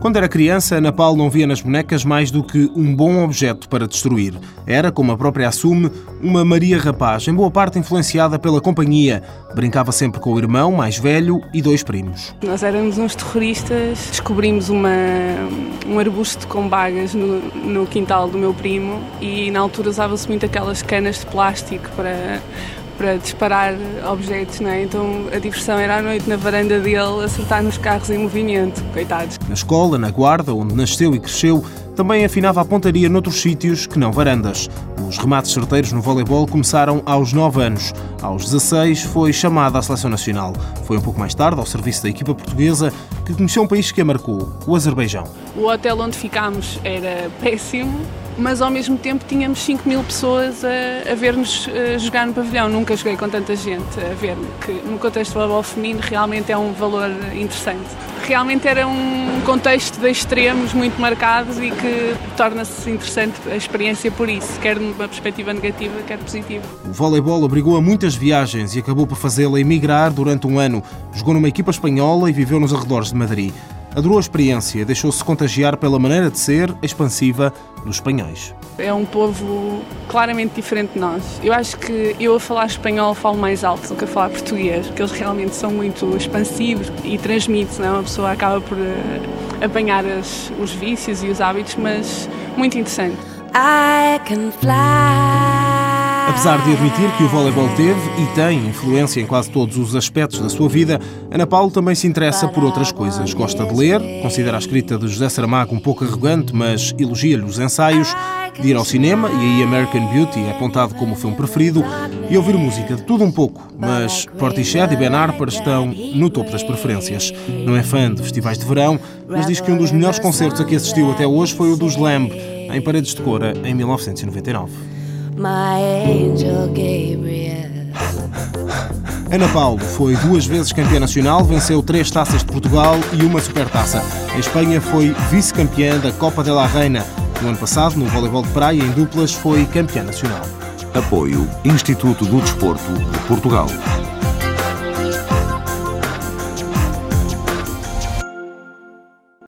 Quando era criança, Ana Paula não via nas bonecas mais do que um bom objeto para destruir. Era, como a própria assume, uma Maria Rapaz, em boa parte influenciada pela companhia. Brincava sempre com o irmão mais velho e dois primos. Nós éramos uns terroristas, descobrimos uma, um arbusto com bagas no, no quintal do meu primo e na altura usava-se muito aquelas canas de plástico para para disparar objetos, não é? Então a diversão era à noite na varanda dele acertar nos carros em movimento, coitados. Na escola, na guarda, onde nasceu e cresceu, também afinava a pontaria noutros sítios que não varandas. Os remates certeiros no voleibol começaram aos 9 anos. Aos 16 foi chamada à seleção nacional. Foi um pouco mais tarde, ao serviço da equipa portuguesa, que conheceu um país que a marcou, o Azerbaijão. O hotel onde ficámos era péssimo, mas ao mesmo tempo tínhamos 5 mil pessoas a, a ver-nos eh, jogar no pavilhão. Nunca joguei com tanta gente a ver-me, que no contexto do voleibol feminino realmente é um valor interessante. Realmente era um contexto de extremos muito marcados e que torna-se interessante a experiência por isso, quer numa perspectiva negativa, quer positiva. O voleibol obrigou a muitas viagens e acabou por fazê-la emigrar durante um ano. Jogou numa equipa espanhola e viveu nos arredores de Madrid. Adorou a experiência, deixou-se contagiar pela maneira de ser expansiva dos espanhóis. É um povo claramente diferente de nós. Eu acho que eu a falar espanhol falo mais alto do que a falar português, porque eles realmente são muito expansivos e transmitem, não é? Uma pessoa acaba por uh, apanhar as, os vícios e os hábitos, mas muito interessante. I can fly. Apesar de admitir que o voleibol teve e tem influência em quase todos os aspectos da sua vida, Ana Paulo também se interessa por outras coisas. Gosta de ler, considera a escrita de José Saramago um pouco arrogante, mas elogia-lhe os ensaios, de ir ao cinema, e aí American Beauty é apontado como o filme preferido, e ouvir música de tudo um pouco, mas Portishead e Ben Harper estão no topo das preferências. Não é fã de festivais de verão, mas diz que um dos melhores concertos a que assistiu até hoje foi o dos Lamb, em Paredes de Cora, em 1999 my angel Gabriel. Ana Paulo foi duas vezes campeã nacional, venceu três taças de Portugal e uma supertaça. Em Espanha foi vice-campeã da Copa de la Reina. No ano passado, no voleibol de praia em duplas, foi campeã nacional. Apoio Instituto do Desporto de Portugal.